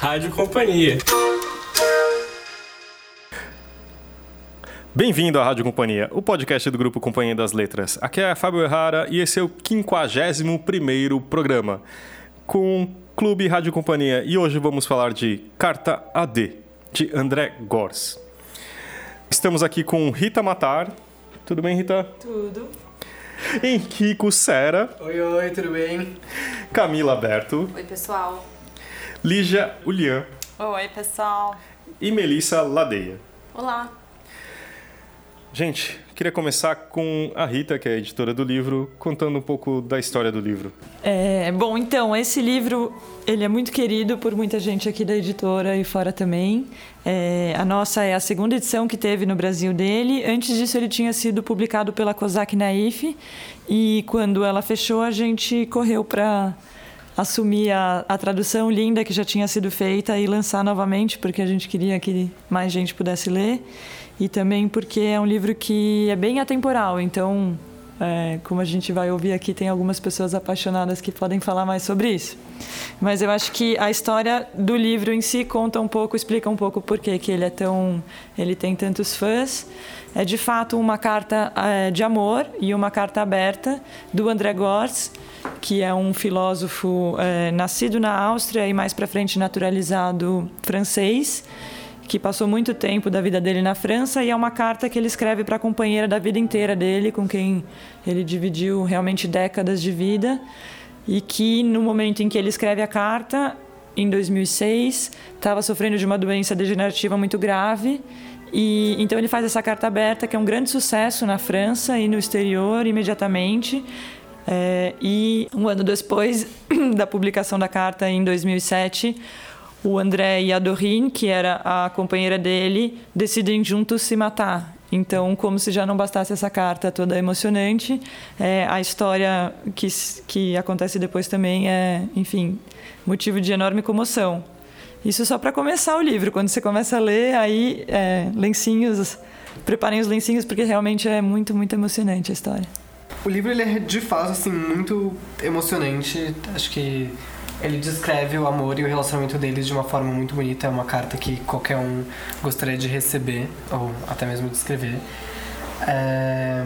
Rádio Companhia. Bem-vindo à Rádio Companhia, o podcast do grupo Companhia das Letras. Aqui é Fábio Errara e esse é o 51º programa com o Clube Rádio Companhia. E hoje vamos falar de Carta AD, de André Gors. Estamos aqui com Rita Matar. Tudo bem, Rita? Tudo. Henrico Sera. Oi, oi, tudo bem? Camila Berto. Oi, pessoal. Lígia Ulian. Oi, pessoal. E Melissa Ladeia. Olá. Gente, queria começar com a Rita, que é a editora do livro, contando um pouco da história do livro. É, bom, então, esse livro ele é muito querido por muita gente aqui da editora e fora também. É, a nossa é a segunda edição que teve no Brasil dele. Antes disso, ele tinha sido publicado pela Kozak Naif. E quando ela fechou, a gente correu para assumir a, a tradução linda que já tinha sido feita e lançar novamente, porque a gente queria que mais gente pudesse ler e também porque é um livro que é bem atemporal, então, é, como a gente vai ouvir aqui, tem algumas pessoas apaixonadas que podem falar mais sobre isso. Mas eu acho que a história do livro em si conta um pouco, explica um pouco por que ele é tão, ele tem tantos fãs. É de fato uma carta é, de amor e uma carta aberta do André Gortz, que é um filósofo é, nascido na Áustria e mais para frente naturalizado francês que passou muito tempo da vida dele na França e é uma carta que ele escreve para a companheira da vida inteira dele, com quem ele dividiu realmente décadas de vida e que no momento em que ele escreve a carta, em 2006, estava sofrendo de uma doença degenerativa muito grave e então ele faz essa carta aberta que é um grande sucesso na França e no exterior imediatamente. É, e um ano depois da publicação da carta, em 2007, o André e a Dorine, que era a companheira dele, decidem juntos se matar. Então, como se já não bastasse essa carta toda emocionante, é, a história que, que acontece depois também é, enfim, motivo de enorme comoção. Isso só para começar o livro. Quando você começa a ler, aí, é, lencinhos, preparem os lencinhos, porque realmente é muito, muito emocionante a história. O livro, ele é, de fato, assim, muito emocionante. Acho que ele descreve o amor e o relacionamento deles de uma forma muito bonita. É uma carta que qualquer um gostaria de receber, ou até mesmo de escrever. É...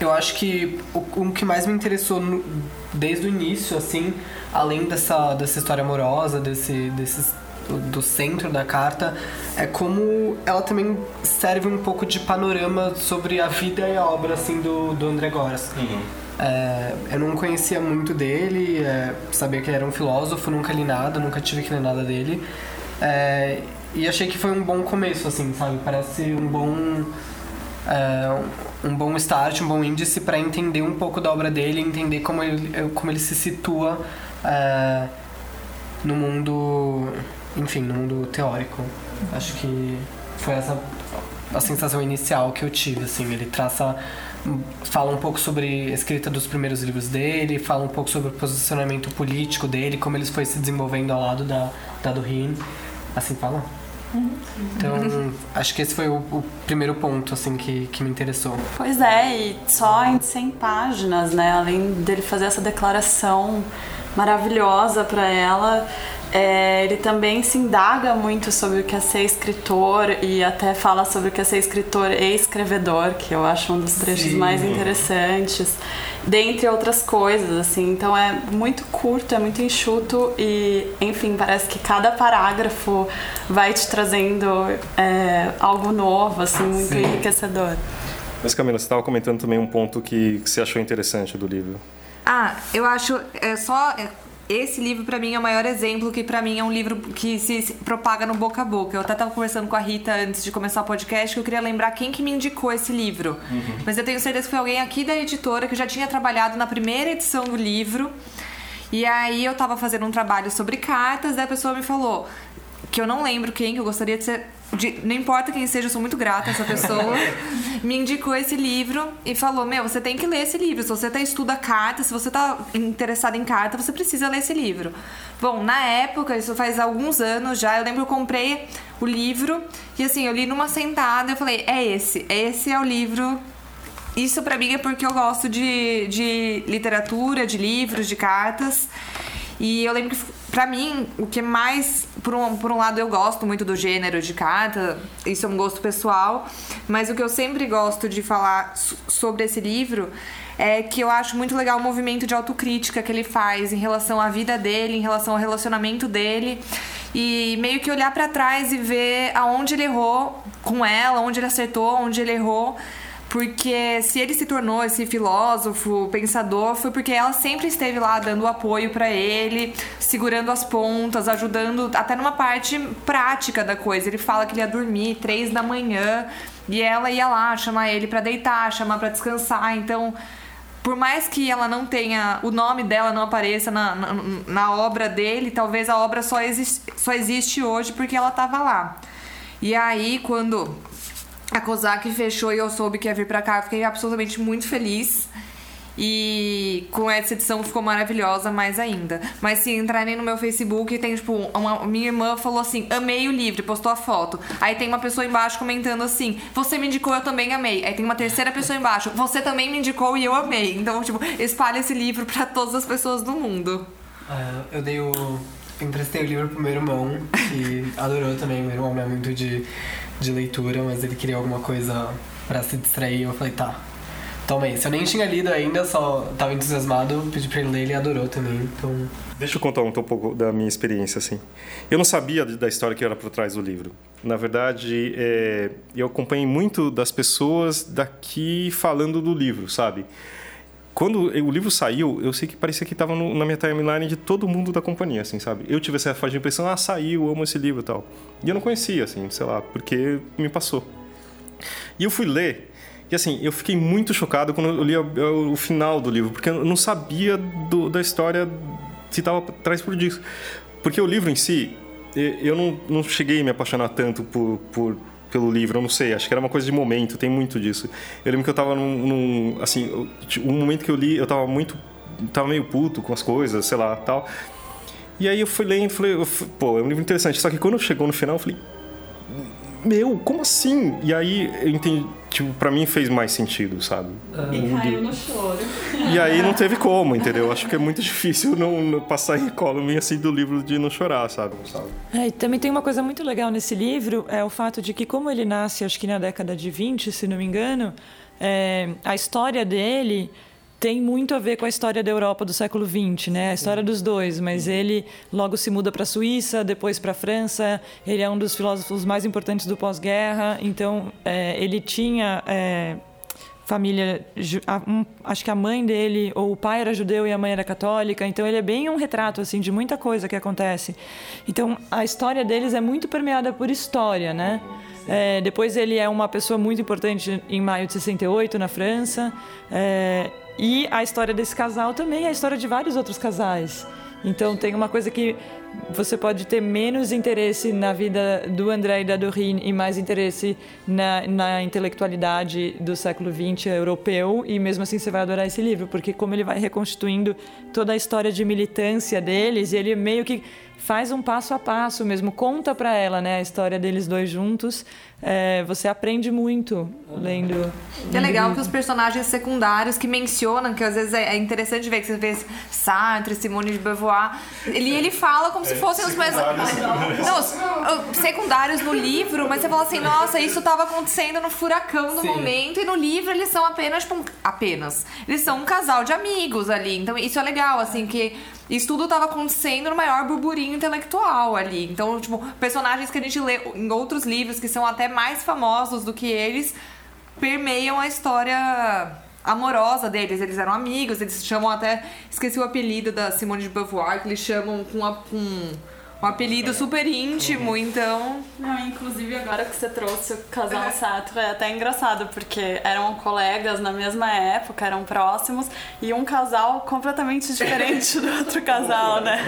Eu acho que o, o que mais me interessou no, desde o início, assim, além dessa, dessa história amorosa, desse, desse, do centro da carta, é como ela também serve um pouco de panorama sobre a vida e a obra, assim, do, do André Goras. Uhum. É, eu não conhecia muito dele, é, sabia que ele era um filósofo, nunca li nada, nunca tive que ler nada dele. É, e achei que foi um bom começo, assim, sabe? Parece um bom. Um bom start, um bom índice para entender um pouco da obra dele, entender como ele, como ele se situa é, no mundo, enfim, no mundo teórico. Acho que foi essa a sensação inicial que eu tive, assim, ele traça fala um pouco sobre a escrita dos primeiros livros dele, fala um pouco sobre o posicionamento político dele, como ele foi se desenvolvendo ao lado da, da do Rin. Assim fala? Então, acho que esse foi o, o, primeiro ponto, assim, que, que me interessou. Pois é, e só em 100 páginas, né? Além dele fazer essa declaração maravilhosa para ela, é, ele também se indaga muito sobre o que é ser escritor e até fala sobre o que é ser escritor e escrevedor, que eu acho um dos trechos Sim. mais interessantes, dentre outras coisas, assim. Então é muito curto, é muito enxuto e, enfim, parece que cada parágrafo vai te trazendo é, algo novo, assim, muito Sim. enriquecedor. Mas Camila, você estava comentando também um ponto que, que você achou interessante do livro. Ah, eu acho é só é, esse livro para mim é o maior exemplo que para mim é um livro que se propaga no boca a boca. Eu até tava conversando com a Rita antes de começar o podcast que eu queria lembrar quem que me indicou esse livro. Uhum. Mas eu tenho certeza que foi alguém aqui da editora que já tinha trabalhado na primeira edição do livro. E aí eu tava fazendo um trabalho sobre cartas, daí a pessoa me falou: que eu não lembro quem, que eu gostaria de ser. De, não importa quem seja, eu sou muito grata a essa pessoa. me indicou esse livro e falou: Meu, você tem que ler esse livro. Se você tá, estuda carta, se você tá interessado em carta, você precisa ler esse livro. Bom, na época, isso faz alguns anos já, eu lembro que eu comprei o livro e assim, eu li numa sentada e eu falei: É esse, esse é o livro. Isso para mim é porque eu gosto de, de literatura, de livros, de cartas. E eu lembro que pra mim, o que mais. Por um, por um lado, eu gosto muito do gênero de carta, isso é um gosto pessoal, mas o que eu sempre gosto de falar sobre esse livro é que eu acho muito legal o movimento de autocrítica que ele faz em relação à vida dele, em relação ao relacionamento dele. E meio que olhar para trás e ver aonde ele errou com ela, onde ele acertou, onde ele errou. Porque se ele se tornou esse filósofo, pensador, foi porque ela sempre esteve lá dando apoio para ele, segurando as pontas, ajudando até numa parte prática da coisa. Ele fala que ele ia dormir três da manhã e ela ia lá chamar ele para deitar, chamar para descansar. Então, por mais que ela não tenha, o nome dela não apareça na, na, na obra dele, talvez a obra só, existe, só existe hoje porque ela estava lá. E aí, quando a Kozak fechou e eu soube que ia vir pra cá, eu fiquei absolutamente muito feliz. E com essa edição ficou maravilhosa mais ainda. Mas se entrarem no meu Facebook, tem tipo, uma, minha irmã falou assim: amei o livro, postou a foto. Aí tem uma pessoa embaixo comentando assim: você me indicou, eu também amei. Aí tem uma terceira pessoa embaixo: você também me indicou e eu amei. Então, tipo, espalha esse livro para todas as pessoas do mundo. Uh, eu dei o. Emprestei o livro pro meu irmão, que adorou também. Meu irmão é muito de de leitura, mas ele queria alguma coisa para se distrair. Eu falei, tá, toma aí. Se eu nem tinha lido ainda, só tava entusiasmado, pedi pra ele ler, ele adorou também. Então. Deixa eu contar um, pouco da minha experiência, assim. Eu não sabia da história que era por trás do livro. Na verdade, é, eu acompanhei muito das pessoas daqui falando do livro, sabe? Quando o livro saiu, eu sei que parecia que estava na minha timeline de todo mundo da companhia, assim, sabe? Eu tive essa faixa de impressão, ah, saiu, amo esse livro e tal. E eu não conhecia, assim, sei lá, porque me passou. E eu fui ler, e assim, eu fiquei muito chocado quando eu li o, o final do livro, porque eu não sabia do, da história se estava atrás por disso. Porque o livro em si, eu não, não cheguei a me apaixonar tanto por, por pelo livro, eu não sei, acho que era uma coisa de momento, tem muito disso. Eu lembro que eu tava num, num assim, um momento que eu li, eu tava muito, tava meio puto com as coisas, sei lá, tal. E aí eu fui lendo, falei, pô, é um livro interessante. Só que quando chegou no final, eu falei, meu, como assim? E aí eu entendi, tipo, pra mim fez mais sentido, sabe? E caiu no choro. E aí não teve como, entendeu? Acho que é muito difícil não, não passar em column assim do livro de não chorar, sabe? É, e também tem uma coisa muito legal nesse livro, é o fato de que como ele nasce, acho que na década de 20, se não me engano, é, a história dele tem muito a ver com a história da Europa do século XX, né? A história dos dois, mas ele logo se muda para a Suíça, depois para a França. Ele é um dos filósofos mais importantes do pós-guerra, então é, ele tinha é, família, acho que a mãe dele ou o pai era judeu e a mãe era católica, então ele é bem um retrato assim de muita coisa que acontece. Então a história deles é muito permeada por história, né? É, depois ele é uma pessoa muito importante em maio de 68 na França. É, e a história desse casal também é a história de vários outros casais. Então tem uma coisa que você pode ter menos interesse na vida do André e da Dorine e mais interesse na, na intelectualidade do século XX europeu e mesmo assim você vai adorar esse livro porque como ele vai reconstituindo toda a história de militância deles e ele meio que faz um passo a passo mesmo, conta para ela né, a história deles dois juntos. É, você aprende muito lendo. é legal que os personagens secundários que mencionam, que às vezes é, é interessante ver que você vê Sartre, Simone de Beauvoir, ele, ele fala como se é, fossem os mais. Não, os, secundários no livro, mas você fala assim, nossa, isso estava acontecendo no furacão no Sim. momento, e no livro eles são apenas, tipo, apenas. Eles são um casal de amigos ali. Então isso é legal, assim, que isso tudo estava acontecendo no maior burburinho intelectual ali. Então, tipo, personagens que a gente lê em outros livros que são até mais famosos do que eles permeiam a história amorosa deles. Eles eram amigos, eles chamam até. Esqueci o apelido da Simone de Beauvoir, que eles chamam com, a, com um apelido super íntimo, então. Não, inclusive agora que você trouxe o casal Sato é até engraçado, porque eram colegas na mesma época, eram próximos, e um casal completamente diferente do outro casal, né?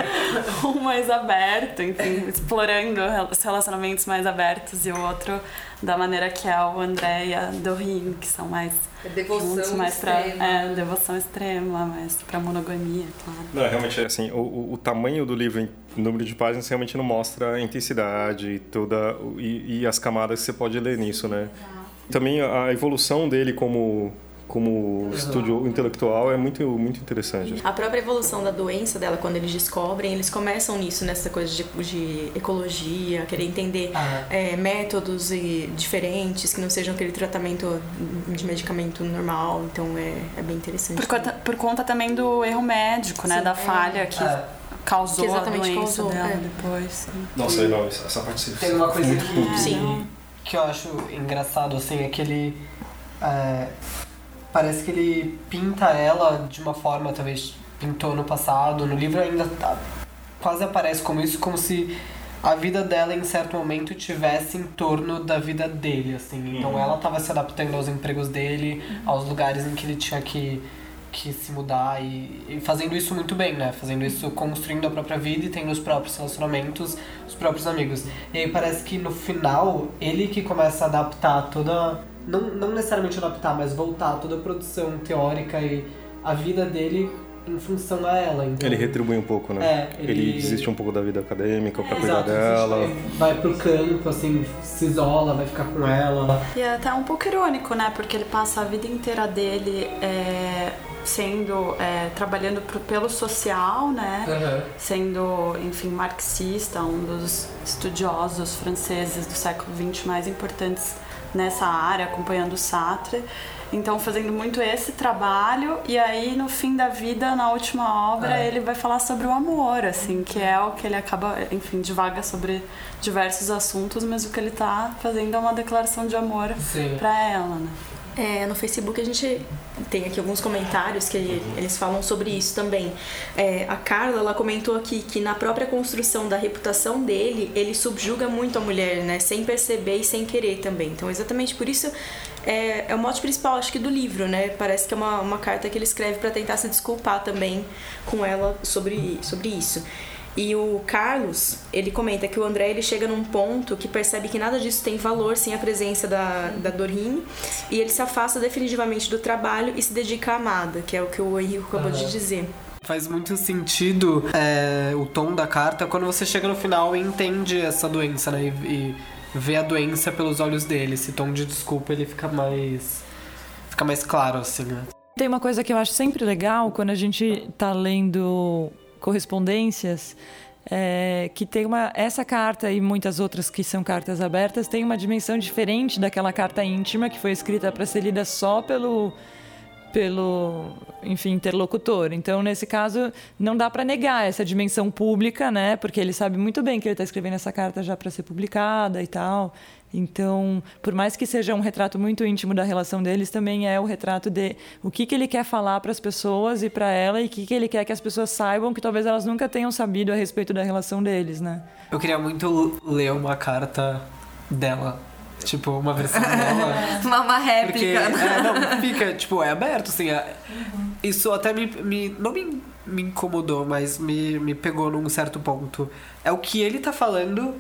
Um mais aberto, enfim, explorando os relacionamentos mais abertos, e o outro da maneira que é o André e a Doreen, que são mais é devoção juntos, mais extrema. Pra, é, devoção extrema, mais pra monogamia, claro. Não, realmente, assim, o, o tamanho do livro, o número de páginas, realmente não mostra a intensidade toda e, e as camadas que você pode ler nisso, né? Também a evolução dele como como estúdio intelectual é muito, muito interessante. A própria evolução da doença dela, quando eles descobrem, eles começam nisso, nessa coisa de, de ecologia, querer entender Ah. é, métodos e diferentes, que não sejam aquele tratamento de medicamento normal. Então é, é bem interessante. Por conta, por conta também do erro médico, né? Sim. Da falha que É. causou Que exatamente a doença causou, dela é. depois. Nossa, não, essa parte Tem uma coisa que, Sim. que eu acho engraçado, assim, é que ele. é, parece que ele pinta ela de uma forma, talvez pintou no passado, no livro ainda tá- quase aparece como isso, como se a vida dela em certo momento tivesse em torno da vida dele, assim. Então ela estava se adaptando aos empregos dele, aos lugares em que ele tinha que, que se mudar e, e fazendo isso muito bem, né? Fazendo isso, construindo a própria vida e tendo os próprios relacionamentos, os próprios amigos. E aí parece que no final, ele que começa a adaptar toda. Não, não necessariamente adaptar, mas voltar toda a produção teórica e a vida dele em função a ela. Então, Ele retribui um pouco, né? É, ele... ele- desiste um pouco da vida acadêmica pra cuidar Exato, dela. vai pro campo, assim, se isola, vai ficar com ela. E é até um pouco irônico, né? Porque ele passa a vida inteira dele é, sendo. é, trabalhando pro- pelo social, né? Sendo, enfim, marxista, um dos estudiosos franceses do século XX mais importantes nessa área, acompanhando Sartre. Então, fazendo muito esse trabalho, e aí no fim da vida, na última obra, É. ele vai falar sobre o amor, assim, que é o que ele acaba, enfim, divaga sobre diversos assuntos, mas o que ele tá fazendo é uma declaração de amor pra ela, né? É, no Facebook a gente tem aqui alguns comentários que eles falam sobre isso também. É, a Carla ela comentou aqui que na própria construção da reputação dele, ele subjuga muito a mulher, né? Sem perceber e sem querer também. Então, exatamente por isso é, é o mote principal, acho que, do livro, né? Parece que é uma, uma carta que ele escreve para tentar se desculpar também com ela sobre, sobre isso. E o Carlos, ele comenta que o André ele chega num ponto que percebe que nada disso tem valor sem a presença da, da Dorine e ele se afasta definitivamente do trabalho e se dedica à amada, que é o que o Henrique acabou de dizer. Faz muito sentido é, o tom da carta quando você chega no final e entende essa doença, né? E, e vê a doença pelos olhos dele. Esse tom de desculpa ele fica mais. fica mais claro, assim, né? Tem uma coisa que eu acho sempre legal quando a gente tá lendo correspondências, é, que tem uma essa carta e muitas outras que são cartas abertas tem uma dimensão diferente daquela carta íntima que foi escrita para ser lida só pelo pelo enfim interlocutor. Então nesse caso não dá para negar essa dimensão pública né? Porque ele sabe muito bem que ele está escrevendo essa carta já para ser publicada e tal então por mais que seja um retrato muito íntimo da relação deles também é o retrato de o que que ele quer falar para as pessoas e para ela e o que que ele quer que as pessoas saibam que talvez elas nunca tenham sabido a respeito da relação deles né Eu queria muito ler uma carta dela. Tipo, uma versão dela. Uma, uma Porque, réplica. é, não, fica, tipo, é aberto, assim. é- isso até me, me não me, me incomodou, mas me, me pegou num certo ponto. É o que ele tá falando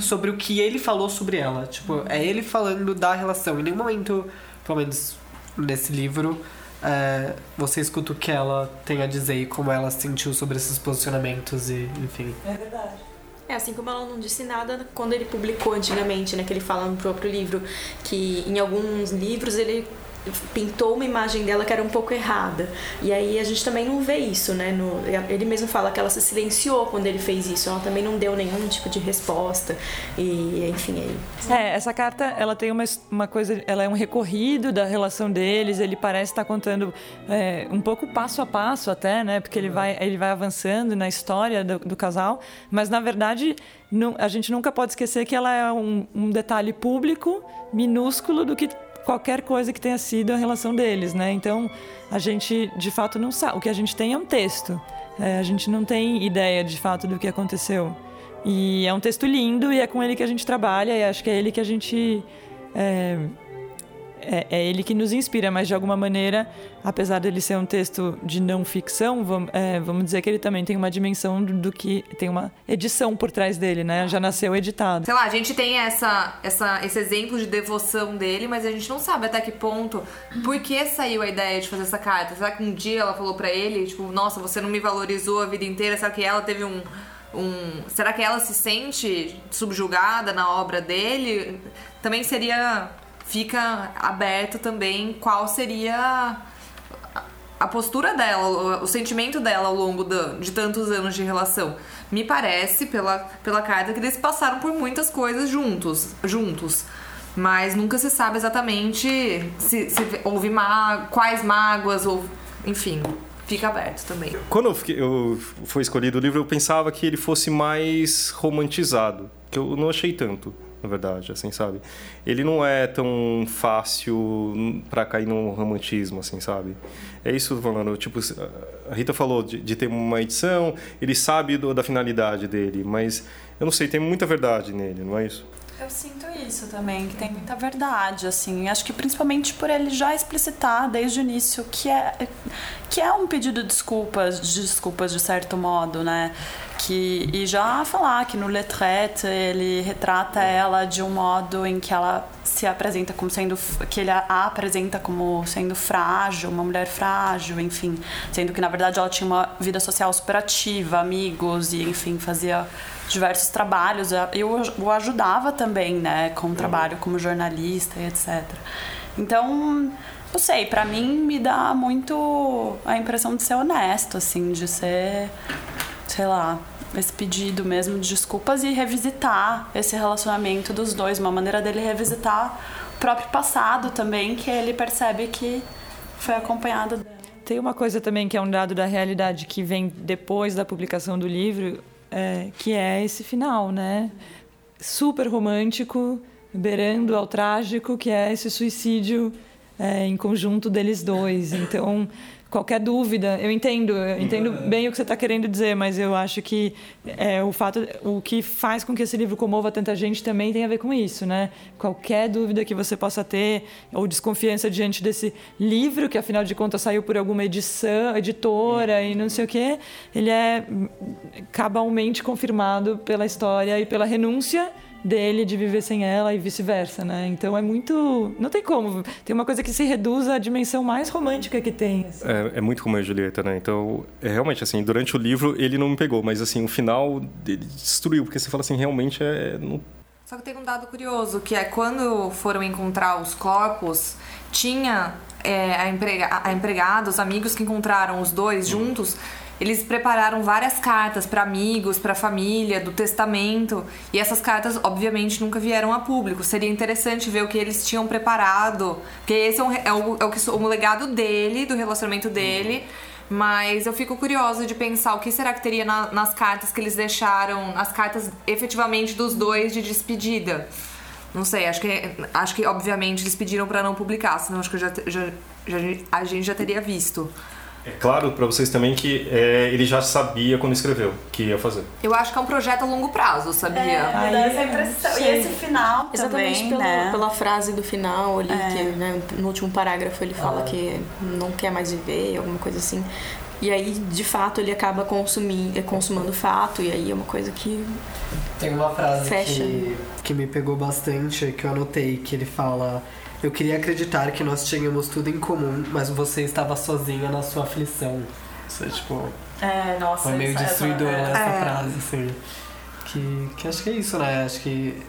sobre o que ele falou sobre ela. Tipo, é ele falando da relação. Em nenhum momento, pelo menos nesse livro, é, você escuta o que ela tem a dizer e como ela se sentiu sobre esses posicionamentos e, enfim. É, assim como ela não disse nada quando ele publicou antigamente, né? Que ele fala no próprio livro que em alguns livros ele pintou uma imagem dela que era um pouco errada. E aí a gente também não vê isso, né? No, ele mesmo fala que ela se silenciou quando ele fez isso. Ela também não deu nenhum tipo de resposta. E, enfim, aí É, essa carta, ela tem uma, uma coisa, ela é um recorrido da relação deles, ele parece estar contando é, um pouco passo a passo até, né? Porque ele vai, ele vai avançando na história do, do casal, mas na verdade a gente nunca pode esquecer que ela é um, um detalhe público, minúsculo do que qualquer coisa que tenha sido a relação deles, né? Então a gente de fato não sabe, o que a gente tem é um texto, É, a gente não tem ideia de fato do que aconteceu. E é um texto lindo e é com ele que a gente trabalha e acho que é ele que a gente. É, é, é ele que nos inspira, mas de alguma maneira, apesar dele ser um texto de não ficção, vamos, é, vamos dizer que ele também tem uma dimensão do, do que. tem uma edição por trás dele, né? Já nasceu editado. Sei lá, a gente tem essa, essa, esse exemplo de devoção dele, mas a gente não sabe até que ponto. Por que saiu a ideia de fazer essa carta? Será que um dia ela falou pra ele, tipo, nossa, você não me valorizou a vida inteira? Será que ela teve um. um será que ela se sente subjugada na obra dele? Também seria fica aberto também qual seria a postura dela, o sentimento dela ao longo de tantos anos de relação. Me parece, pela, pela carta, que eles passaram por muitas coisas juntos, juntos. Mas nunca se sabe exatamente se, se houve má, quais mágoas, ou enfim, fica aberto também. Quando eu, fiquei, eu foi escolhido o livro, eu pensava que ele fosse mais romantizado, que eu não achei tanto na verdade, assim, sabe? Ele não é tão fácil para cair no romantismo, assim, sabe? É isso falando. Tipo, a Rita falou de, de ter uma edição, ele sabe do, da finalidade dele, mas eu não sei, tem muita verdade nele, não é isso? Eu sinto isso também, que tem muita verdade, assim. Acho que principalmente por ele já explicitar desde o início que é, que é um pedido de desculpas, de desculpas de certo modo, né? Que, e já falar que no Letrette ele retrata ela de um modo em que ela se apresenta como sendo que ele a apresenta como sendo frágil, uma mulher frágil, enfim, sendo que na verdade ela tinha uma vida social super ativa, amigos e enfim, fazia diversos trabalhos. Eu o ajudava também, né, com o trabalho como jornalista e etc. Então, não sei, para mim me dá muito a impressão de ser honesto, assim, de ser, sei lá, esse pedido mesmo de desculpas e revisitar esse relacionamento dos dois, uma maneira dele revisitar o próprio passado também, que ele percebe que foi acompanhado dela. Tem uma coisa também que é um dado da realidade que vem depois da publicação do livro, é, que é esse final, né? Super romântico, beirando ao trágico, que é esse suicídio é, em conjunto deles dois. Então, qualquer dúvida, eu entendo, eu entendo bem o que você está querendo dizer, mas eu acho que é, o fato, o que faz com que esse livro comova tanta gente também tem a ver com isso, né? Qualquer dúvida que você possa ter ou desconfiança diante desse livro, que afinal de contas saiu por alguma edição, editora e não sei o quê, ele é cabalmente confirmado pela história e pela renúncia dele de viver sem ela e vice-versa, né? Então é muito. Não tem como. Tem uma coisa que se reduz à dimensão mais romântica que tem. Assim. É, é, muito como a Julieta, né? Então, é realmente assim, durante o livro ele não me pegou, mas assim, o final ele destruiu, porque você fala assim, realmente é. Não... Só que tem um dado curioso, que é quando foram encontrar os corpos, tinha é, a, emprega a empregada, os amigos que encontraram os dois juntos eles prepararam várias cartas para amigos, para família, do testamento, e essas cartas obviamente nunca vieram a público. Seria interessante ver o que eles tinham preparado, porque esse é, é, o, é o, legado dele, do relacionamento dele. Mas eu fico curiosa de pensar o que será que teria na, nas cartas que eles deixaram, nas cartas efetivamente dos dois de despedida. Não sei, acho que, acho que obviamente eles pediram para não publicar, senão acho que já, já, já, a gente já teria visto. É claro para vocês também que é, ele já sabia quando escreveu que ia fazer. Eu acho que é um projeto a longo prazo, sabia? É, me dá essa impressão. E esse final Exatamente também, pela, né? pela frase do final ali, é. que né, no último parágrafo ele fala ah. que não quer mais viver, alguma coisa assim. E aí, de fato, ele acaba consumindo, consumando o fato, e aí é uma coisa que. Tem uma frase fecha. Que, que me pegou bastante, que eu anotei, que ele fala eu queria acreditar que nós tínhamos tudo em comum, mas você estava sozinha na sua aflição. Isso é tipo. É, nossa, Foi meio destruidor é, essa é. frase, assim. Que, que acho que é isso, né? Acho que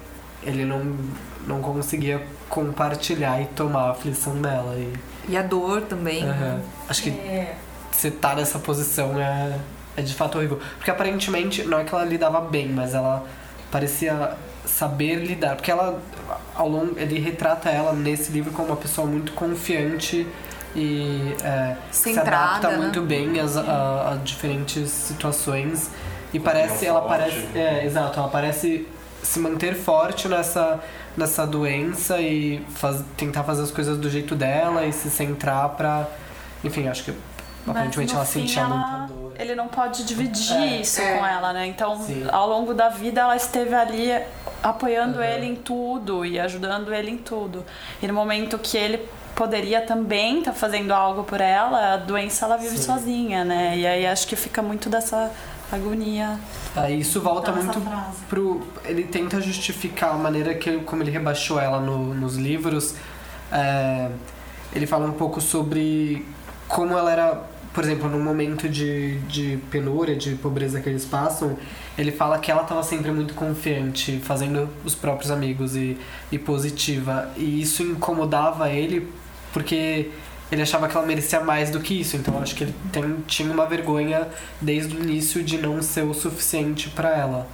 ele não, não conseguia compartilhar e tomar a aflição dela. E, e a dor também. Uhum. Acho que é. você tá nessa posição é, é de fato horrível. Porque aparentemente, não é que ela lidava bem, mas ela parecia saber lidar. Porque ela, ao longo, ele retrata ela nesse livro como uma pessoa muito confiante e é, se adapta né? muito bem às, a, a, diferentes situações. E parece, ela parece, é, exato, ela parece se manter forte nessa, nessa doença e faz, tentar fazer as coisas do jeito dela e se centrar pra. Enfim, acho que aparentemente ela sentia ela... muita dor. Ele não pode dividir é, isso é. com ela, né? Então, Sim. ao longo da vida, ela esteve ali apoiando uhum. ele em tudo e ajudando ele em tudo. E no momento que ele poderia também estar tá fazendo algo por ela, a doença ela vive Sim. sozinha, né? E aí acho que fica muito dessa agonia. Aí isso volta muito frase. pro. Ele tenta justificar a maneira que como ele rebaixou ela no, nos livros. É, ele fala um pouco sobre como ela era por exemplo, num momento de, de penúria, de pobreza que eles passam, ele fala que ela estava sempre muito confiante, fazendo os próprios amigos e, e positiva. E isso incomodava ele porque ele achava que ela merecia mais do que isso. Então acho que ele tem, tinha uma vergonha desde o início de não ser o suficiente para ela.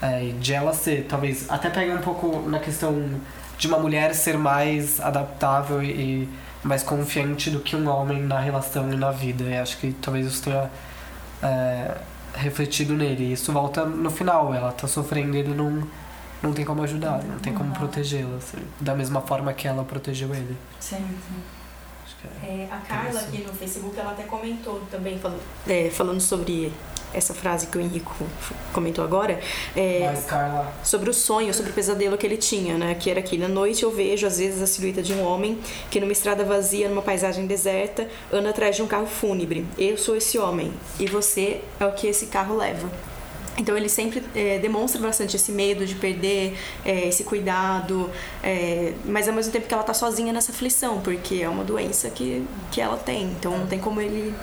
É, de ela ser, talvez, até pega um pouco na questão de uma mulher ser mais adaptável e mais confiante do que um homem na relação e na vida. E acho que talvez isso tenha é, refletido nele. E isso volta no final. Ela tá sofrendo e ele não, não tem como ajudar, não tem como protegê-la. Assim, da mesma forma que ela protegeu ele. Sim, sim. É. É, a Carla aqui no Facebook, ela até comentou também, falando, é, falando sobre essa frase que o Henrico comentou agora, é, Mas, sobre o sonho, sobre o pesadelo que ele tinha, né? Que era que na noite eu vejo às vezes a silhueta de um homem que numa estrada vazia, numa paisagem deserta, anda atrás de um carro fúnebre. Eu sou esse homem e você é o que esse carro leva. Então ele sempre é, demonstra bastante esse medo de perder, é, esse cuidado, é, mas ao mesmo tempo que ela tá sozinha nessa aflição, porque é uma doença que, que ela tem. Então não tem como ele.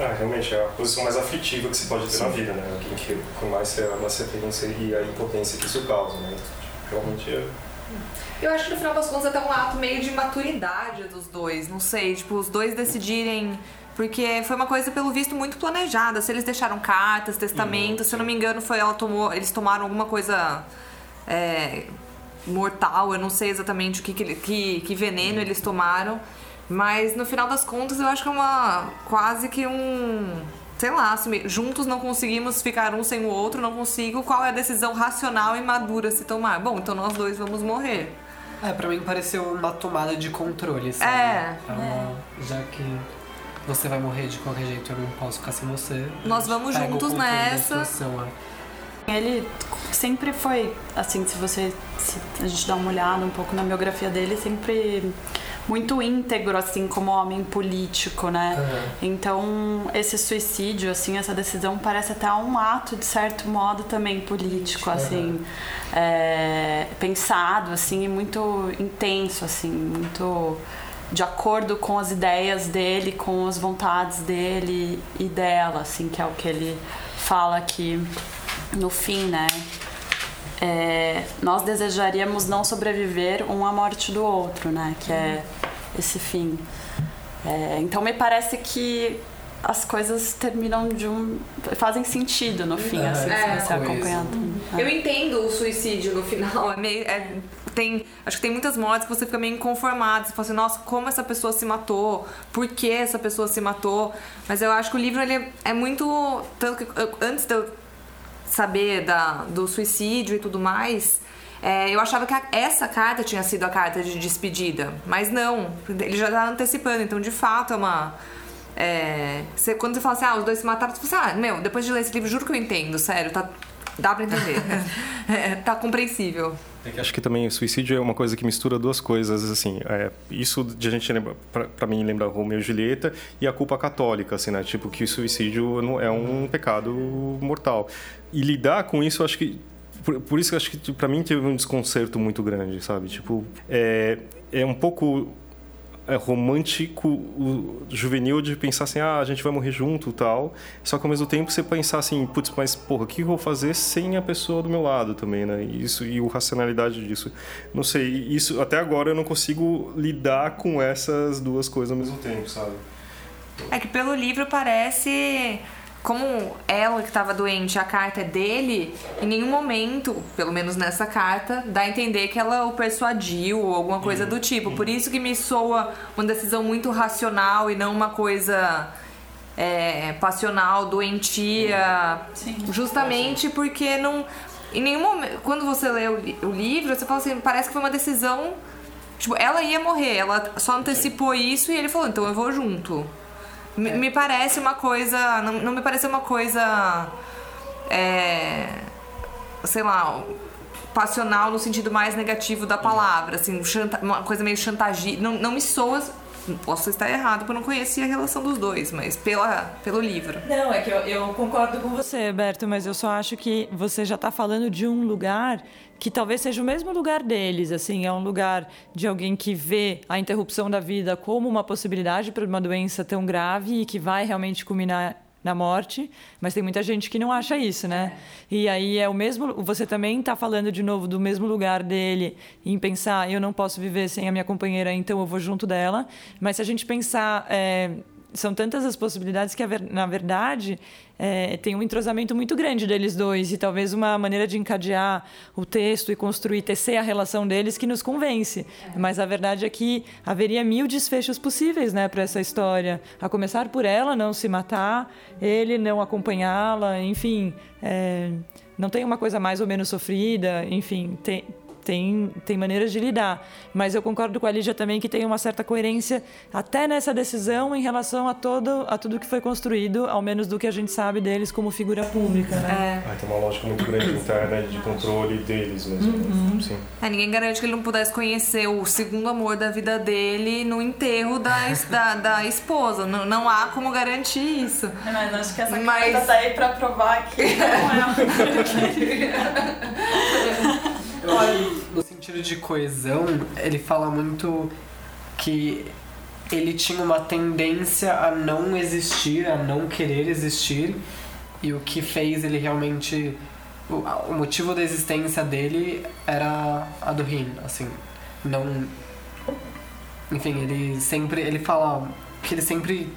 Ah, realmente, é a posição mais aflitiva que se pode ter na vida, né? Alguém que, com mais você ama, pensa e a impotência que isso causa, né? Realmente é. Eu acho que no final das contas é até um ato meio de maturidade dos dois. Não sei, tipo, os dois decidirem. Porque foi uma coisa, pelo visto, muito planejada. Se eles deixaram cartas, testamentos, se eu não me engano, foi ela tomou. Eles tomaram alguma coisa. é, mortal, eu não sei exatamente o que, que, que, que veneno eles tomaram. Mas no final das contas eu acho que é uma. quase que um. Sei lá, me- juntos não conseguimos ficar um sem o outro, não consigo. Qual é a decisão racional e madura a se tomar? Bom, então nós dois vamos morrer. É, pra mim pareceu uma tomada de controle, sabe? É. uma- Já que você vai morrer de qualquer jeito, eu não posso ficar sem você. Nós vamos juntos nessa. é. Ele sempre foi, assim, se você se a gente dá uma olhada um pouco na biografia dele, sempre muito íntegro, assim, como homem político, né? Então, esse suicídio, assim, essa decisão parece até um ato, de certo modo, também político, assim, é, pensado, assim, e muito intenso, assim, muito de acordo com as ideias dele, com as vontades dele e dela, assim, que é o que ele fala aqui no fim, né? É, nós desejaríamos não sobreviver um à morte do outro, né? Que é esse fim. É, então me parece que as coisas terminam de um. fazem sentido no fim, assim, se É. você acompanhar tudo. Eu entendo o suicídio no final. É meio, é- tem, acho que tem muitas mortes que você fica meio inconformado. Você fala assim, nossa, como essa pessoa se matou? Por que essa pessoa se matou? Mas eu acho que o livro ele é, é muito. Tanto que eu- antes de eu saber da, do suicídio e tudo mais. é, eu achava que a- essa carta tinha sido a carta de despedida, mas não, ele já tá antecipando, então de fato é uma. é, você- quando você fala assim, ah, os dois se mataram, você fala assim, ah, meu, depois de ler esse livro, juro que eu entendo, sério, tá, dá pra entender. É, tá compreensível. É que acho que também o suicídio é uma coisa que mistura duas coisas, assim, é, isso de a gente lembra, pra, pra mim lembra Romeu e Julieta e a culpa católica, assim, né, tipo que o suicídio não- é um pecado mortal. E lidar com isso, eu acho que, por, por isso que acho que tipo, pra mim teve um desconcerto muito grande, sabe, tipo, é, é um pouco é romântico, juvenil de pensar assim, ah, a gente vai morrer junto tal. Só que ao mesmo tempo você pensar assim, putz, mas porra, o que eu vou fazer sem a pessoa do meu lado também, né? Isso e o racionalidade disso. Não sei, isso até agora eu não consigo lidar com essas duas coisas ao mesmo tempo, sabe? É que pelo livro parece. Como ela que estava doente, a carta é dele, em nenhum momento, pelo menos nessa carta, dá a entender que ela o persuadiu ou alguma coisa do tipo. Por isso que me soa uma decisão muito racional e não uma coisa é, passional, doentia. Justamente porque não. Em nenhum momento. Quando você lê o, o livro, você fala assim, parece que foi uma decisão. Tipo, ela ia morrer, ela só antecipou isso e ele falou, então eu vou junto. Me, me parece uma coisa. Não, não me parece uma coisa. É, sei lá. Passional no sentido mais negativo da palavra, assim, uma coisa meio chantagista. Não, não me soa Posso estar errado, porque eu não conhecia a relação dos dois, mas pela, pelo livro. Não, é que eu, eu concordo com você, Berto, mas eu só acho que você já está falando de um lugar que talvez seja o mesmo lugar deles, assim, é um lugar de alguém que vê a interrupção da vida como uma possibilidade para uma doença tão grave e que vai realmente culminar na morte, mas tem muita gente que não acha isso, né? É. E aí é o mesmo. Você também está falando de novo do mesmo lugar dele em pensar eu não posso viver sem a minha companheira, então eu vou junto dela. Mas se a gente pensar é, são tantas as possibilidades que, na verdade, é, tem um entrosamento muito grande deles dois e talvez uma maneira de encadear o texto e construir, tecer a relação deles que nos convence. É. Mas a verdade é que haveria mil desfechos possíveis né, para essa história. A começar por ela não se matar, ele não acompanhá-la, enfim. É, não tem uma coisa mais ou menos sofrida, enfim, tem, tem, tem maneiras de lidar. Mas eu concordo com a Lídia também que tem uma certa coerência até nessa decisão em relação a, todo, a tudo que foi construído, ao menos do que a gente sabe deles como figura pública. Né? É. Ah, tem uma lógica muito grande interna de controle deles mesmo. Uhum. Sim. É, ninguém garante que ele não pudesse conhecer o segundo amor da vida dele no enterro da, da, da esposa. Não, não há como garantir isso. É, mas acho que essa mas... carta tá aí pra provar que não é Olha, no sentido de coesão, ele fala muito que ele tinha uma tendência a não existir, a não querer existir, e o que fez ele realmente. O, o motivo da existência dele era a do Rin, assim. Não. Enfim, ele sempre. Ele fala que ele sempre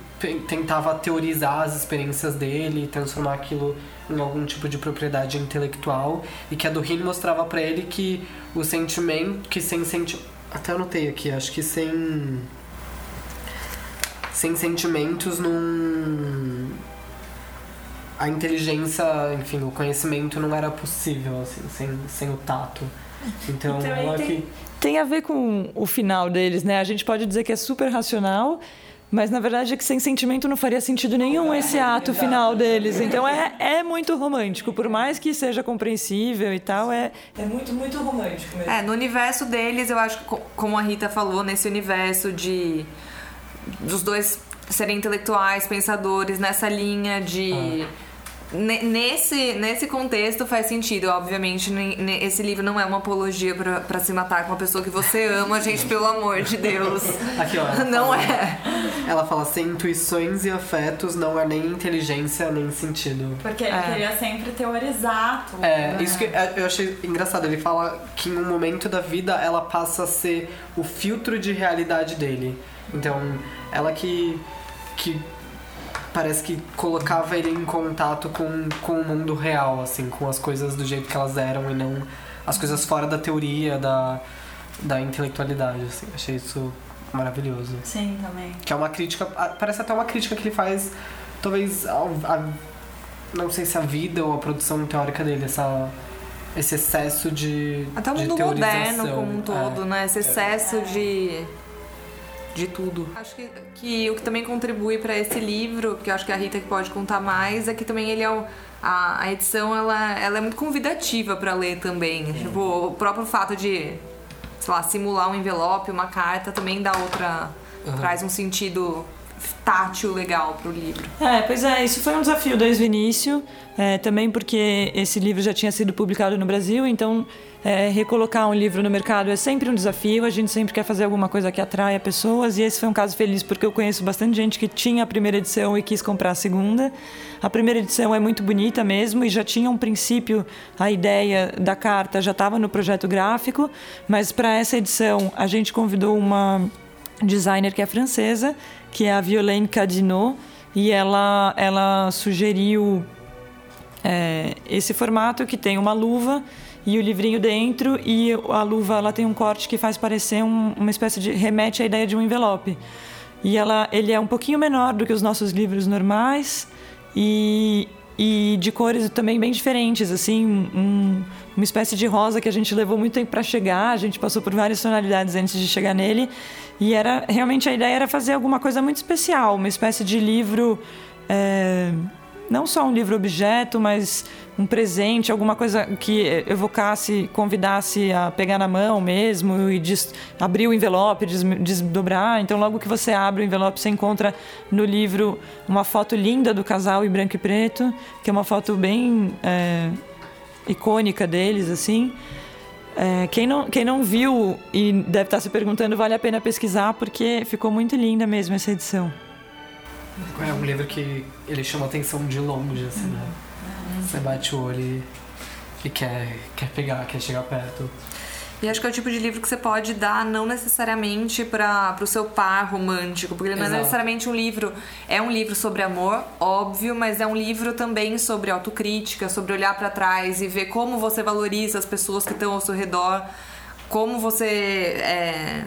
tentava teorizar as experiências dele, transformar aquilo em algum tipo de propriedade intelectual e que a do Rin mostrava para ele que o sentimento, que sem sentimento, até anotei aqui, acho que sem sem sentimentos num a inteligência, enfim, o conhecimento não era possível assim, sem, sem o tato. Então, então ela tem, que tem a ver com o final deles, né? A gente pode dizer que é super racional mas na verdade é que sem sentimento não faria sentido nenhum esse ato final deles. Então é, é muito romântico, por mais que seja compreensível e tal, é, é muito, muito romântico mesmo. É, no universo deles, eu acho que, como a Rita falou, nesse universo de dos dois serem intelectuais, pensadores, nessa linha de. Ah Nesse, nesse contexto faz sentido, obviamente. Esse livro não é uma apologia para se matar com uma pessoa que você ama, gente, pelo amor de Deus. Aqui, ó. Não fala, é. Ela fala: sem intuições e afetos não há nem inteligência nem sentido. Porque ele é. queria sempre teorizar tudo. É, né? isso que eu achei engraçado. Ele fala que em um momento da vida ela passa a ser o filtro de realidade dele. Então, ela que. que parece que colocava ele em contato com, com o mundo real, assim, com as coisas do jeito que elas eram e não as coisas fora da teoria, da, da intelectualidade, assim. Achei isso maravilhoso. Sim, também. Que é uma crítica, parece até uma crítica que ele faz, talvez, a, a, não sei se a vida ou a produção teórica dele, essa esse excesso de até o mundo moderno como um todo, é. né? Esse excesso é. de de tudo. Acho que, que o que também contribui para esse livro, que eu acho que a Rita que pode contar mais, é que também ele é o, a, a edição ela, ela é muito convidativa para ler também. Tipo, o próprio fato de, sei lá, simular um envelope, uma carta também dá outra uhum. traz um sentido tátil legal para o livro. É, pois é, isso foi um desafio desde o início, é, também porque esse livro já tinha sido publicado no Brasil, então é, recolocar um livro no mercado é sempre um desafio, a gente sempre quer fazer alguma coisa que atraia pessoas, e esse foi um caso feliz porque eu conheço bastante gente que tinha a primeira edição e quis comprar a segunda. A primeira edição é muito bonita mesmo e já tinha um princípio, a ideia da carta já estava no projeto gráfico, mas para essa edição a gente convidou uma designer que é francesa, que é a Violaine Cadinot, e ela, ela sugeriu é, esse formato que tem uma luva e o livrinho dentro e a luva ela tem um corte que faz parecer um, uma espécie de remete à ideia de um envelope. E ela ele é um pouquinho menor do que os nossos livros normais e, e de cores também bem diferentes assim um, uma espécie de rosa que a gente levou muito tempo para chegar a gente passou por várias tonalidades antes de chegar nele e era realmente a ideia era fazer alguma coisa muito especial uma espécie de livro é, não só um livro objeto, mas um presente, alguma coisa que evocasse, convidasse a pegar na mão mesmo e des, abrir o envelope, des, desdobrar. Então, logo que você abre o envelope, você encontra no livro uma foto linda do casal em branco e preto, que é uma foto bem é, icônica deles, assim. É, quem, não, quem não viu e deve estar se perguntando, vale a pena pesquisar, porque ficou muito linda mesmo essa edição. É um livro que ele chama atenção de longe, assim, né? Você bate o olho e, e quer, quer pegar, quer chegar perto. E acho que é o tipo de livro que você pode dar não necessariamente para o seu par romântico, porque ele não é Exato. é necessariamente um livro. É um livro sobre amor, óbvio, mas é um livro também sobre autocrítica, sobre olhar para trás e ver como você valoriza as pessoas que estão ao seu redor, como você. É,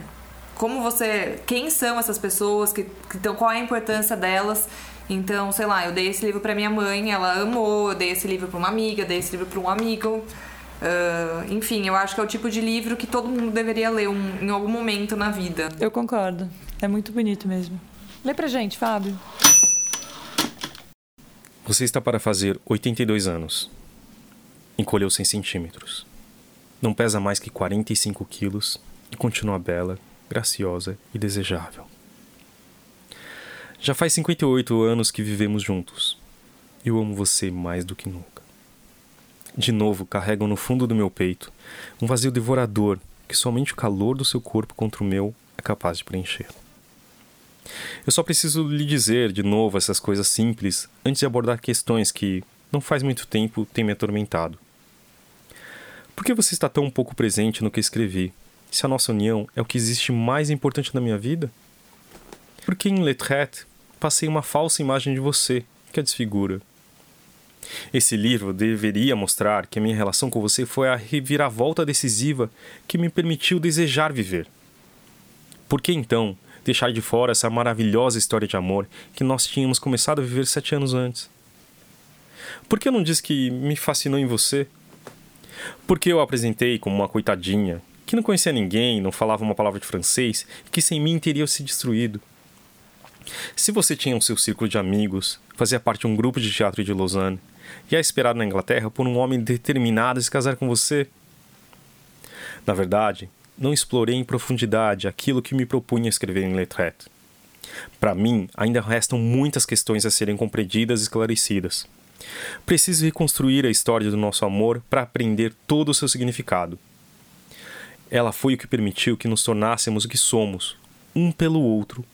como você. Quem são essas pessoas, que, que tão, qual é a importância delas. Então, sei lá, eu dei esse livro para minha mãe, ela amou, eu dei esse livro para uma amiga, eu dei esse livro para um amigo. Uh, enfim, eu acho que é o tipo de livro que todo mundo deveria ler um, em algum momento na vida. Eu concordo. É muito bonito mesmo. Lê pra gente, Fábio. Você está para fazer 82 anos. Encolheu 100 centímetros. Não pesa mais que 45 quilos e continua bela, graciosa e desejável. Já faz 58 anos que vivemos juntos. Eu amo você mais do que nunca. De novo, carrego no fundo do meu peito um vazio devorador que somente o calor do seu corpo contra o meu é capaz de preencher. Eu só preciso lhe dizer de novo essas coisas simples antes de abordar questões que, não faz muito tempo, têm me atormentado. Por que você está tão pouco presente no que escrevi, se a nossa união é o que existe mais importante na minha vida? Porque em Letret passei uma falsa imagem de você, que a desfigura. Esse livro deveria mostrar que a minha relação com você foi a reviravolta decisiva que me permitiu desejar viver. Por que então deixar de fora essa maravilhosa história de amor que nós tínhamos começado a viver sete anos antes? Por que eu não disse que me fascinou em você? Por que eu a apresentei como uma coitadinha, que não conhecia ninguém, não falava uma palavra de francês e que sem mim teria se destruído? Se você tinha o seu círculo de amigos, fazia parte de um grupo de teatro de Lausanne, e é esperado na Inglaterra por um homem determinado a se casar com você? Na verdade, não explorei em profundidade aquilo que me propunha escrever em Letret. Para mim, ainda restam muitas questões a serem compreendidas e esclarecidas. Preciso reconstruir a história do nosso amor para aprender todo o seu significado. Ela foi o que permitiu que nos tornássemos o que somos, um pelo outro,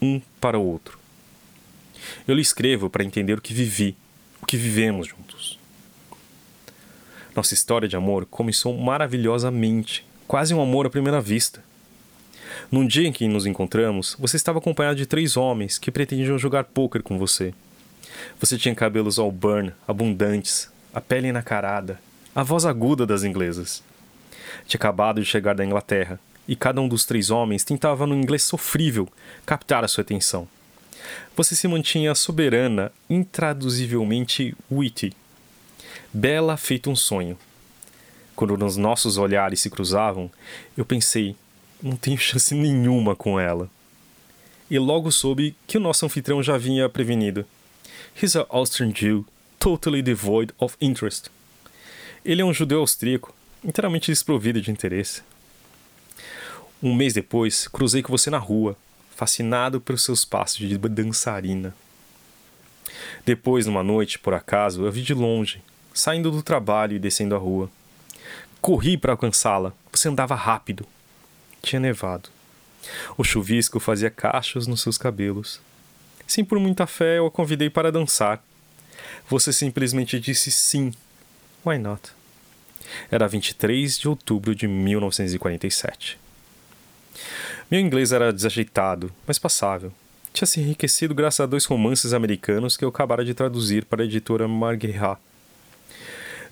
um para o outro. Eu lhe escrevo para entender o que vivi, o que vivemos juntos. Nossa história de amor começou maravilhosamente, quase um amor à primeira vista. Num dia em que nos encontramos, você estava acompanhado de três homens que pretendiam jogar pôquer com você. Você tinha cabelos auburn, abundantes, a pele enacarada, a voz aguda das inglesas. Tinha acabado de chegar da Inglaterra, e cada um dos três homens tentava, no inglês sofrível, captar a sua atenção. Você se mantinha soberana, intraduzivelmente witty, bela feito um sonho. Quando os nossos olhares se cruzavam, eu pensei, não tenho chance nenhuma com ela. E logo soube que o nosso anfitrião já havia prevenido. He's an Austrian Jew, totally devoid of interest. Ele é um judeu austríaco, inteiramente desprovido de interesse. Um mês depois, cruzei com você na rua, fascinado pelos seus passos de dançarina. Depois, numa noite, por acaso, eu vi de longe, saindo do trabalho e descendo a rua. Corri para alcançá-la. Você andava rápido. Tinha nevado. O chuvisco fazia cachos nos seus cabelos. Sem por muita fé, eu a convidei para dançar. Você simplesmente disse sim. Why not? Era 23 de outubro de 1947. Meu inglês era desajeitado, mas passável. Tinha se enriquecido graças a dois romances americanos que eu acabara de traduzir para a editora Marguerite.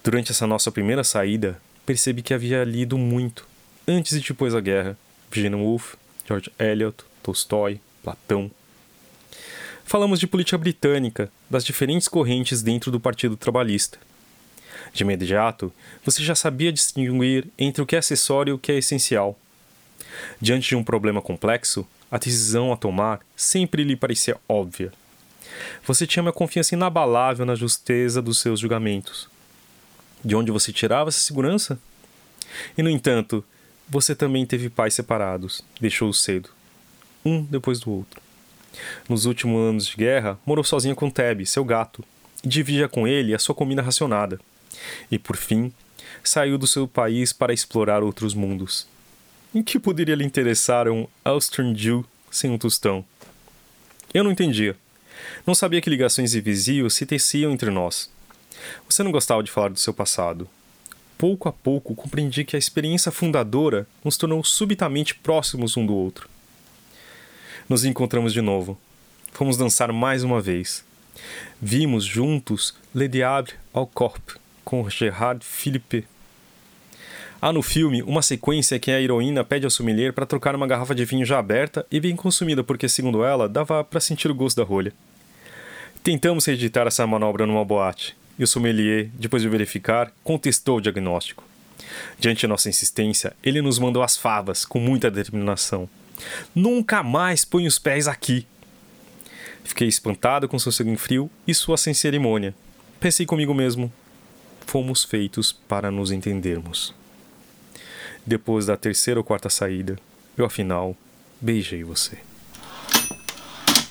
Durante essa nossa primeira saída, percebi que havia lido muito, antes e depois da guerra, Virginia Woolf, George Eliot, Tolstói, Platão. Falamos de política britânica, das diferentes correntes dentro do Partido Trabalhista. De imediato, você já sabia distinguir entre o que é acessório e o que é essencial. Diante de um problema complexo, a decisão a tomar sempre lhe parecia óbvia. Você tinha uma confiança inabalável na justeza dos seus julgamentos. De onde você tirava essa segurança? E, no entanto, você também teve pais separados, deixou-os cedo, um depois do outro. Nos últimos anos de guerra, morou sozinha com Teb, seu gato, e dividia com ele a sua comida racionada. E, por fim, saiu do seu país para explorar outros mundos. Em que poderia lhe interessar um Austrian Jew sem um tostão? Eu não entendia. Não sabia que ligações invisíveis se teciam entre nós. Você não gostava de falar do seu passado. Pouco a pouco compreendi que a experiência fundadora nos tornou subitamente próximos um do outro. Nos encontramos de novo. Fomos dançar mais uma vez. Vimos juntos Le Diable au Corps com Gerard Philippe. Há no filme uma sequência que a heroína pede ao sommelier para trocar uma garrafa de vinho já aberta e bem consumida porque, segundo ela, dava para sentir o gosto da rolha. Tentamos reeditar essa manobra numa boate, e o sommelier, depois de verificar, contestou o diagnóstico. Diante de nossa insistência, ele nos mandou as favas com muita determinação. Nunca mais põe os pés aqui. Fiquei espantado com seu sangue frio e sua sem cerimônia. Pensei comigo mesmo: fomos feitos para nos entendermos. Depois da terceira ou quarta saída, eu afinal beijei você.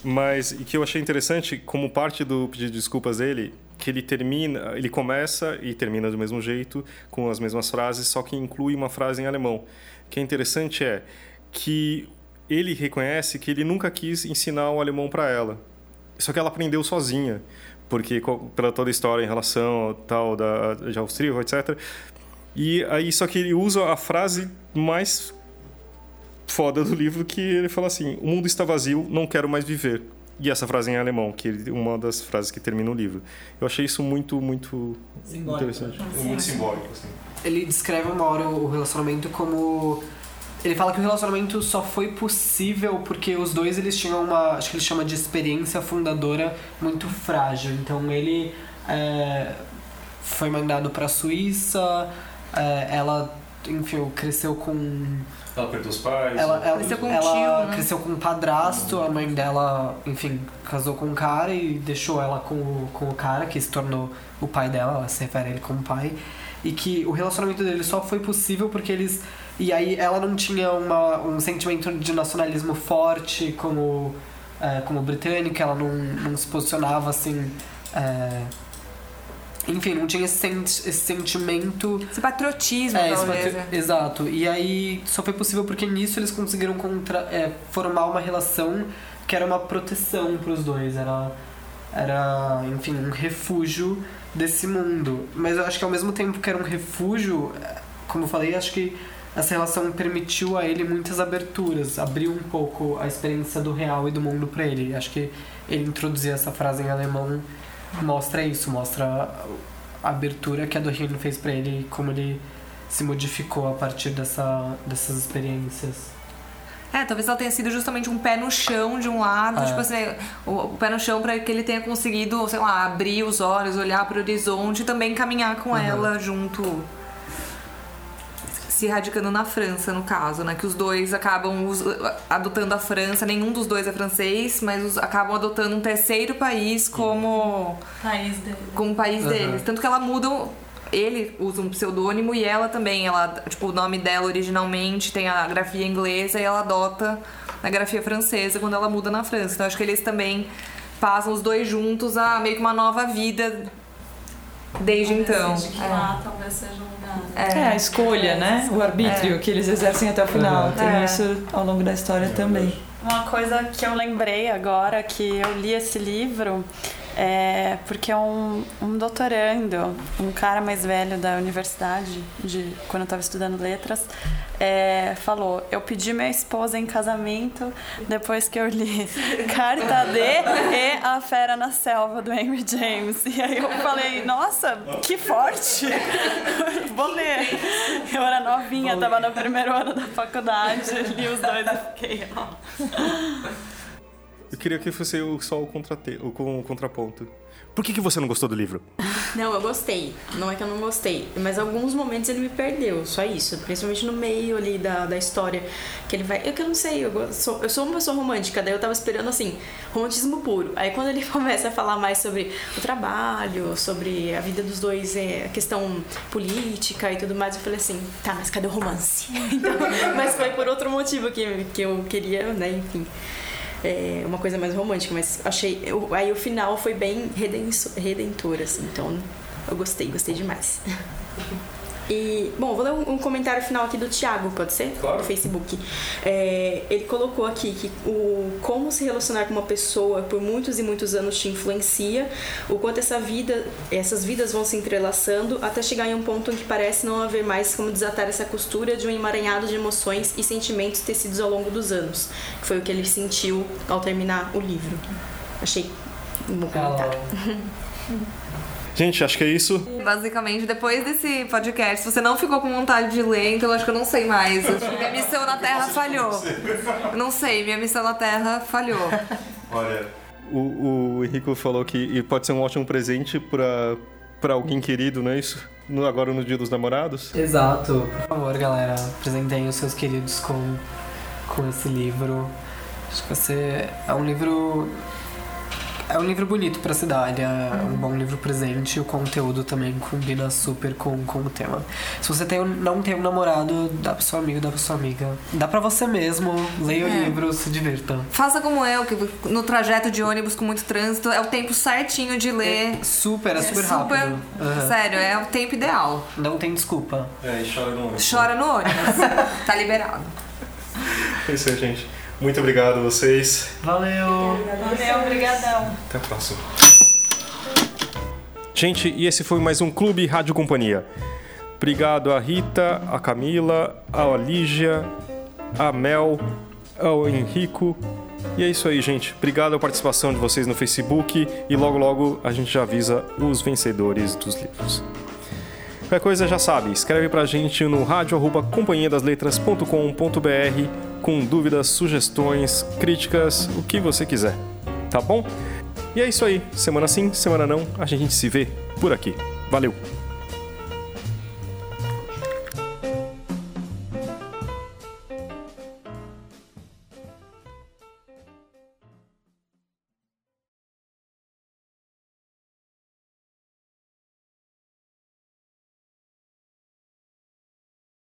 Mas e que eu achei interessante, como parte do pedido de desculpas dele, que ele termina, ele começa e termina do mesmo jeito, com as mesmas frases, só que inclui uma frase em alemão. O que é interessante é que ele reconhece que ele nunca quis ensinar o alemão para ela. Só que ela aprendeu sozinha, porque pela toda a história em relação ao tal da de austríaco, etc. E aí só que ele usa a frase mais foda do livro que ele fala assim: "O mundo está vazio, não quero mais viver". E essa frase em alemão, que é uma das frases que termina o livro. Eu achei isso muito, muito simbólico. interessante. Sim. Muito simbólico, assim. Ele descreve uma hora o relacionamento como ele fala que o relacionamento só foi possível porque os dois eles tinham uma, acho que ele chama de experiência fundadora muito frágil. Então ele é, foi mandado para a Suíça, é, ela, enfim, cresceu com ela perdeu os pais. Ela, ela cresceu com um ela tio, né? cresceu com um padrasto, a mãe dela, enfim, casou com um cara e deixou ela com, o- com o cara, que se tornou o pai dela, ela se refere a ele como pai. E que o relacionamento deles só foi possível porque eles. E aí ela não tinha uma, um sentimento de nacionalismo forte como, é, como britânica, ela não, não se posicionava assim. é, enfim, não tinha esse, esse sentimento Esse patriotismo, é, esse patri- né? exato. E aí só foi possível porque nisso eles conseguiram contra- é, formar uma relação que era uma proteção para os dois. Era, era, enfim, um refúgio desse mundo. Mas eu acho que ao mesmo tempo que era um refúgio, é, como eu falei, acho que essa relação permitiu a ele muitas aberturas, abriu um pouco a experiência do real e do mundo para ele. Acho que ele introduzir essa frase em alemão mostra isso, mostra a abertura que a Doreen fez para ele e como ele se modificou a partir dessa, dessas experiências. É, talvez ela tenha sido justamente um pé no chão de um lado, É. tipo assim, o, o pé no chão pra que ele tenha conseguido, sei lá, abrir os olhos, olhar pro horizonte e também caminhar com Uhum. ela junto. Se radicando na França, no caso, né? Que os dois acabam us- adotando a França, nenhum dos dois é francês, mas os- acabam adotando um terceiro país como País dele. como país Uhum. deles. Tanto que ela muda. Ele usa um pseudônimo e ela também. Ela, tipo, o nome dela originalmente tem a grafia inglesa e ela adota a grafia francesa quando ela muda na França. Então acho que eles também passam os dois juntos a meio que uma nova vida desde então. De que lá talvez seja um lugar. É, a escolha, né? O arbítrio que eles exercem até o final. Tem É. isso ao longo da história também. Uma coisa que eu lembrei agora que eu li esse livro é porque um, um doutorando, um cara mais velho da universidade, de quando eu estava estudando letras, é, falou: Eu pedi minha esposa em casamento depois que eu li Carta D e A Fera na Selva do Henry James. E aí eu falei: Nossa, que forte! Vou ler. Eu era novinha, estava no primeiro ano da faculdade, li os dois e fiquei: ó. Eu queria que fosse o- só o, contrate... o con- contraponto. Por que, que você não gostou do livro? Não, eu gostei. Não é que eu não gostei. Mas alguns momentos ele me perdeu, só isso. Principalmente no meio ali da, da história. Que ele vai. Eu que eu não sei, eu, sou, eu sou uma pessoa romântica, daí eu tava esperando assim, romantismo puro. Aí quando ele começa a falar mais sobre o trabalho, sobre a vida dos dois, é, a questão política e tudo mais, eu falei assim, tá, mas cadê o romance? Então, mas foi por outro motivo que, que eu queria, né, enfim é, uma coisa mais romântica, mas achei. eu- aí o final foi bem redenso- redentor, assim, então eu gostei, gostei demais. E, bom, vou ler um, um comentário final aqui do Thiago, pode ser? Claro. Do Facebook. É, ele colocou aqui que o como se relacionar com uma pessoa por muitos e muitos anos te influencia, o quanto essa vida, essas vidas vão se entrelaçando até chegar em um ponto em que parece não haver mais como desatar essa costura de um emaranhado de emoções e sentimentos tecidos ao longo dos anos, que foi o que ele sentiu ao terminar o livro. Achei um bom comentário. Gente, acho que é isso. Basicamente, depois desse podcast, se você não ficou com vontade de ler, então eu acho que eu não sei mais. Eu acho que minha missão na Terra falhou. Eu não sei, minha missão na Terra falhou. Olha, o, o Henrico falou que pode ser um ótimo presente pra, pra alguém querido, não é isso? No, agora no Dia dos Namorados. Exato. Por favor, galera, apresentem os seus queridos com, com esse livro. Acho que você é um livro. É um livro bonito pra cidade, é um bom livro presente. O conteúdo também combina super com, com o tema. Se você tem, não tem um namorado, dá pro seu amigo, dá pra sua amiga. Dá pra você mesmo, leia o É. livro, se divirta. Faça como eu, que no trajeto de ônibus com muito trânsito, é o tempo certinho de ler. Super, é super, Super- rápido. Aham. Sério, é o tempo ideal. Não tem desculpa. É, e chora no Chora no ônibus. tá liberado. É isso aí, gente. Muito obrigado a vocês. Valeu! Valeu, obrigadão. Até a próxima. Gente, e esse foi mais um Clube Rádio Companhia. Obrigado a Rita, a Camila, a Lígia, a Mel, ao Henrico. E é isso aí, gente. Obrigado a participação de vocês no Facebook e logo logo a gente já avisa os vencedores dos livros. Qualquer coisa já sabe, escreve pra gente no rádio companhiadasletras.com.br com dúvidas, sugestões, críticas, o que você quiser. Tá bom? E é isso aí. Semana sim, semana não, a gente se vê por aqui. Valeu!